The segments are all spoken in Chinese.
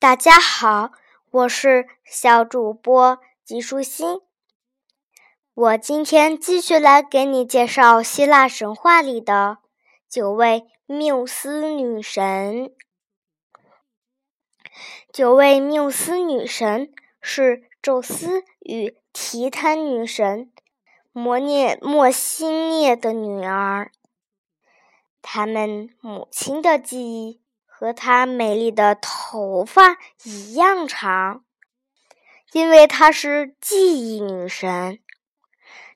大家好，我是小主播吉舒心。我今天继续来给你介绍希腊神话里的九位缪斯女神。九位缪斯女神是宙斯与提坦女神摩涅莫西涅的女儿，她们母亲的记忆。和她美丽的头发一样长，因为她是记忆女神，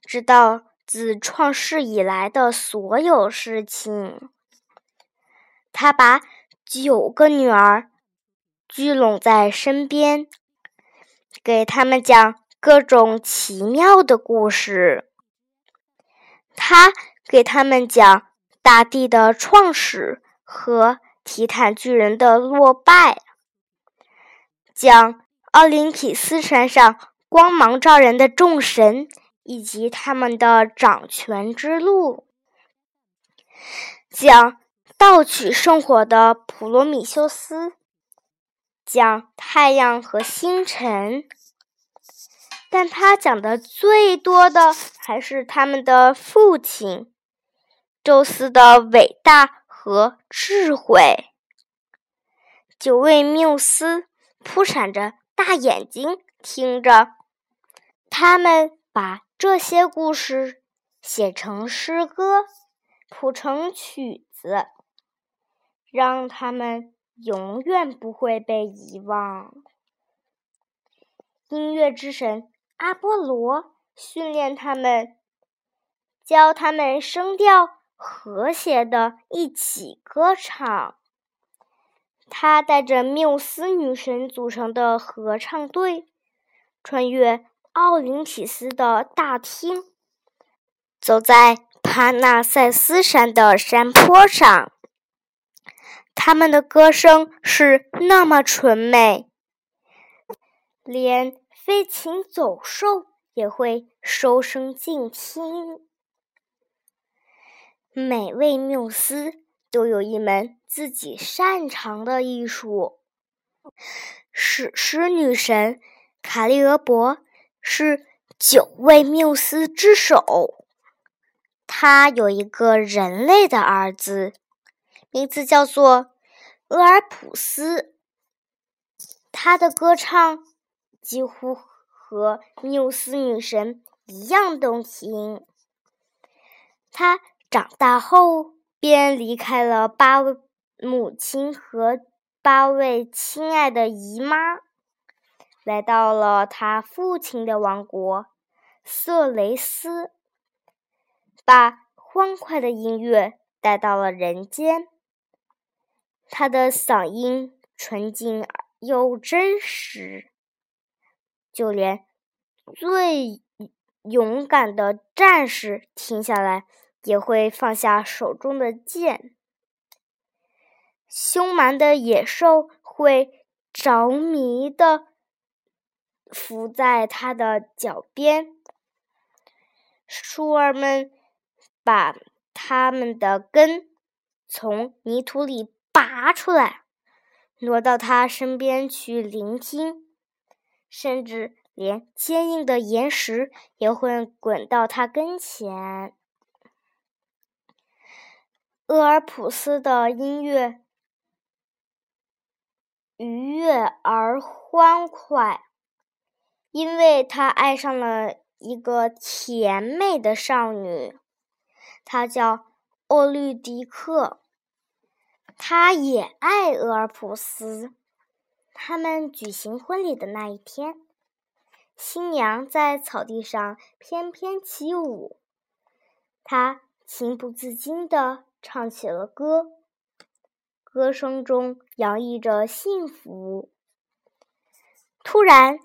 知道自创世以来的所有事情。她把九个女儿聚拢在身边，给他们讲各种奇妙的故事。她给他们讲大地的创始和。提坦巨人的落败，讲奥林匹斯山上光芒照人的众神以及他们的掌权之路，讲盗取圣火的普罗米修斯，讲太阳和星辰，但他讲的最多的还是他们的父亲宙斯的伟大。和智慧，九位缪斯扑闪着大眼睛，听着，他们把这些故事写成诗歌，谱成曲子，让他们永远不会被遗忘。音乐之神阿波罗训练他们，教他们声调。和谐的一起歌唱。他带着缪斯女神组成的合唱队，穿越奥林匹斯的大厅，走在帕纳塞斯山的山坡上。他们的歌声是那么纯美，连飞禽走兽也会收声静听。每位缪斯都有一门自己擅长的艺术。史诗女神卡利俄伯是九位缪斯之首。她有一个人类的儿子，名字叫做俄尔普斯。他的歌唱几乎和缪斯女神一样动听。他。长大后，便离开了八位母亲和八位亲爱的姨妈，来到了他父亲的王国色雷斯，把欢快的音乐带到了人间。他的嗓音纯净而又真实，就连最勇敢的战士停下来。也会放下手中的剑，凶蛮的野兽会着迷的伏在他的脚边，树儿们把它们的根从泥土里拔出来，挪到他身边去聆听，甚至连坚硬的岩石也会滚到他跟前。俄尔普斯的音乐愉悦而欢快，因为他爱上了一个甜美的少女，她叫奥律狄克。他也爱俄尔普斯。他们举行婚礼的那一天，新娘在草地上翩翩起舞，她情不自禁的。唱起了歌，歌声中洋溢着幸福。突然，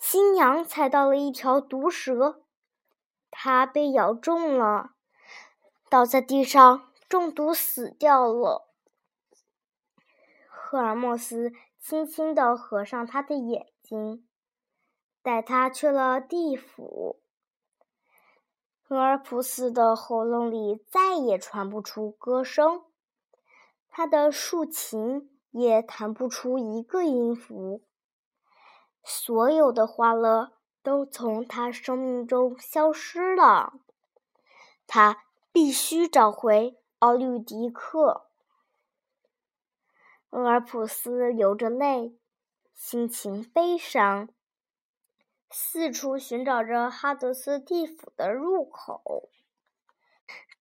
新娘踩到了一条毒蛇，她被咬中了，倒在地上中毒死掉了。赫尔墨斯轻轻地合上她的眼睛，带她去了地府。俄尔普斯的喉咙里再也传不出歌声，他的竖琴也弹不出一个音符。所有的欢乐都从他生命中消失了。他必须找回奥律迪克。俄尔普斯流着泪，心情悲伤，四处寻找着哈德斯地府的入口。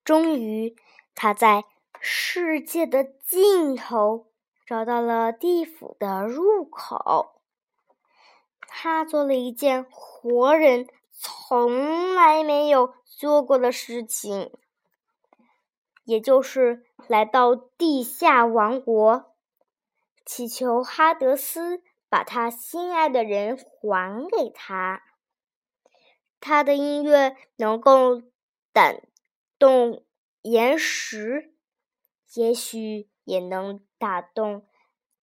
终于，他在世界的尽头找到了地府的入口。他做了一件活人从来没有做过的事情，也就是来到地下王国，祈求哈德斯把他心爱的人还给他。他的音乐能够感动岩石，也许也能打动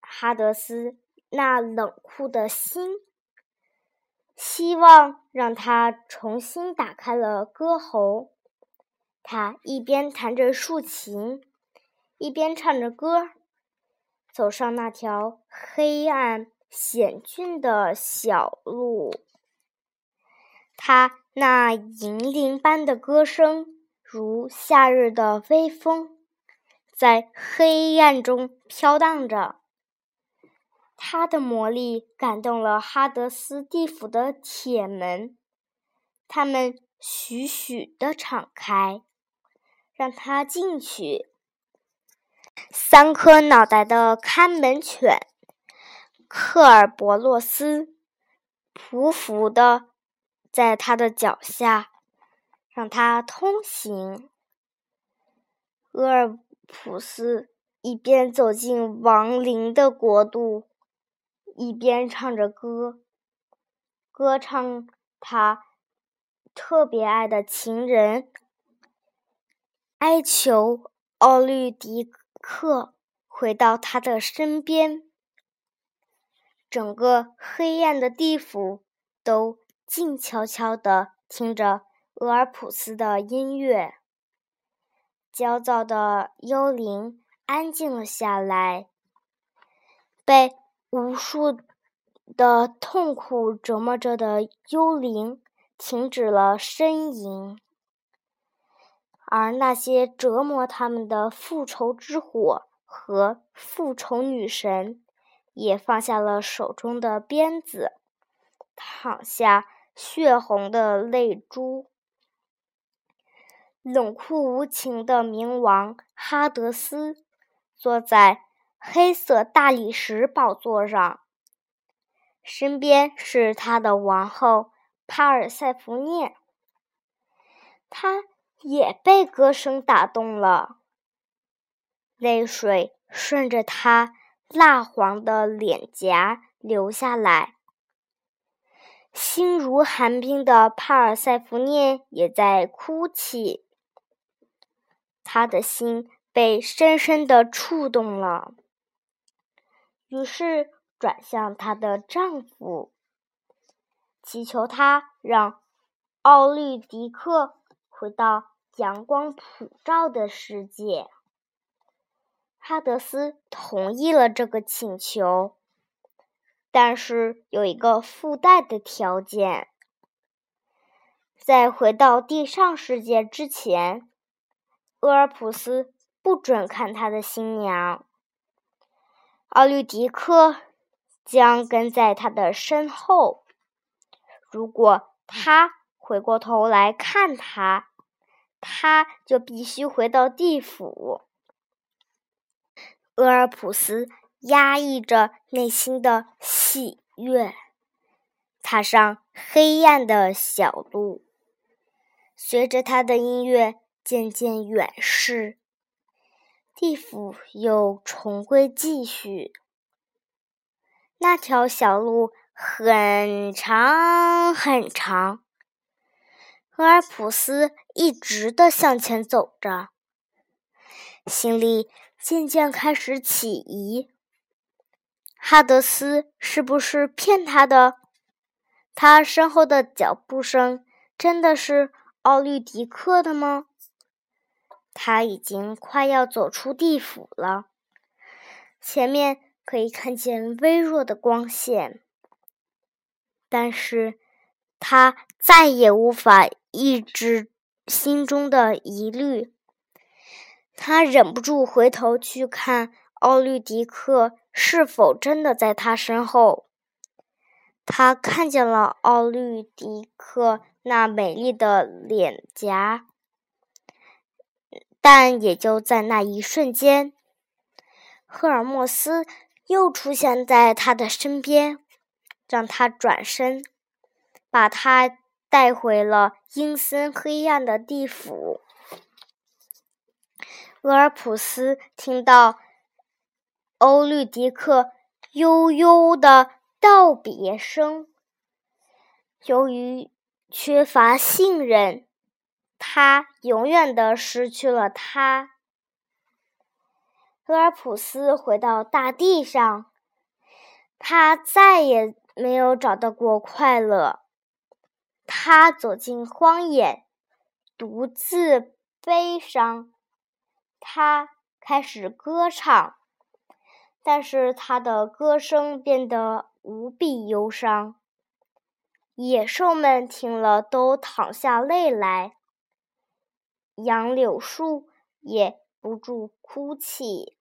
哈德斯那冷酷的心。希望让他重新打开了歌喉。他一边弹着竖琴，一边唱着歌，走上那条黑暗险峻的小路。他那银铃般的歌声，如夏日的微风，在黑暗中飘荡着。他的魔力感动了哈德斯地府的铁门，他们徐徐地敞开，让他进去。三颗脑袋的看门犬克尔伯洛斯匍匐的在他的脚下，让他通行。厄尔普斯一边走进亡灵的国度。一边唱着歌，歌唱他特别爱的情人，哀求奥律狄克回到他的身边。整个黑暗的地府都静悄悄地听着俄尔普斯的音乐，焦躁的幽灵安静了下来，被。无数的痛苦折磨着的幽灵停止了呻吟，而那些折磨他们的复仇之火和复仇女神也放下了手中的鞭子，淌下血红的泪珠。冷酷无情的冥王哈德斯坐在。黑色大理石宝座上，身边是他的王后帕尔塞福涅。他也被歌声打动了，泪水顺着他蜡黄的脸颊流下来。心如寒冰的帕尔塞福涅也在哭泣，他的心被深深的触动了。于是转向她的丈夫，祈求他让奥利狄克回到阳光普照的世界。哈德斯同意了这个请求，但是有一个附带的条件：在回到地上世界之前，厄尔普斯不准看他的新娘。奥律狄克将跟在他的身后。如果他回过头来看他，他就必须回到地府。俄尔普斯压抑着内心的喜悦，踏上黑暗的小路。随着他的音乐渐渐远逝。地府又重归继续。那条小路很长很长，俄尔普斯一直的向前走着，心里渐渐开始起疑：哈德斯是不是骗他的？他身后的脚步声真的是奥利迪克的吗？他已经快要走出地府了，前面可以看见微弱的光线，但是他再也无法抑制心中的疑虑。他忍不住回头去看奥绿狄克是否真的在他身后。他看见了奥绿狄克那美丽的脸颊，但也就在那一瞬间，赫尔墨斯又出现在他的身边，让他转身，把他带回了阴森黑暗的地府。俄尔普斯听到欧律狄克悠悠的道别声。由于缺乏信任，他永远的失去了他。俄尔普斯回到大地上，他再也没有找到过快乐。他走进荒野，独自悲伤。他开始歌唱，但是他的歌声变得无比忧伤。野兽们听了都淌下泪来，杨柳树也不住哭泣。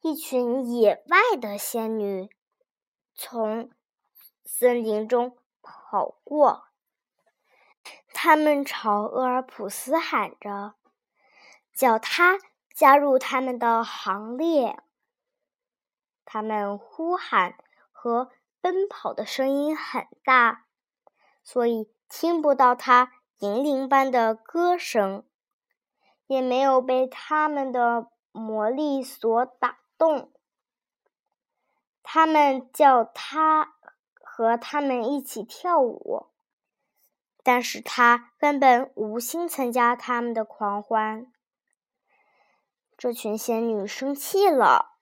一群野外的仙女从森林中跑过，他们朝厄尔普斯喊着。叫他加入他们的行列。他们呼喊和奔跑的声音很大，所以听不到他银铃般的歌声，也没有被他们的魔力所打动。他们叫他和他们一起跳舞，但是他根本无心参加他们的狂欢。这群仙女生气了，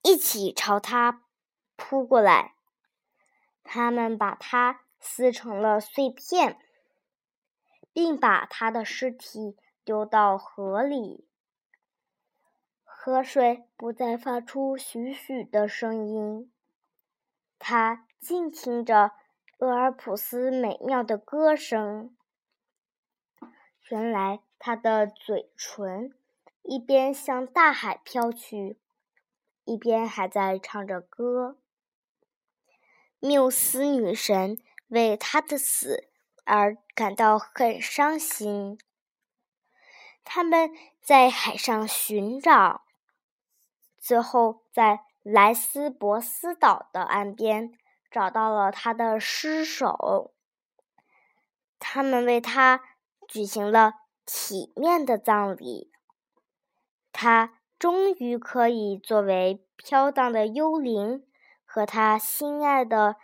一起朝他扑过来。他们把他撕成了碎片，并把他的尸体丢到河里。河水不再发出许许的声音，他静听着俄尔普斯美妙的歌声。原来他的嘴唇。一边向大海飘去，一边还在唱着歌。缪斯女神为他的死而感到很伤心。他们在海上寻找，最后在莱斯博斯岛的岸边找到了他的尸首。他们为他举行了体面的葬礼。他终于可以作为飘荡的幽灵，和他心爱的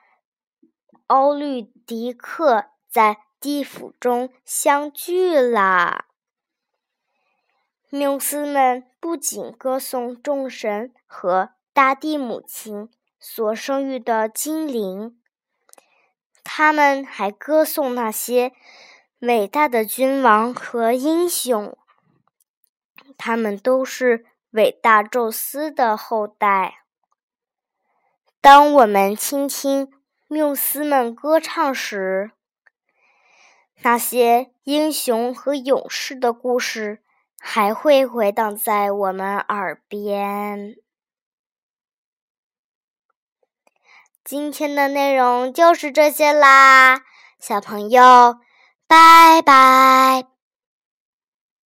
奥律狄克在地府中相聚啦。缪斯们不仅歌颂众神和大地母亲所生育的精灵，他们还歌颂那些伟大的君王和英雄。他们都是伟大宙斯的后代。当我们倾听缪斯们歌唱时，那些英雄和勇士的故事还会回荡在我们耳边。今天的内容就是这些啦，小朋友，拜拜。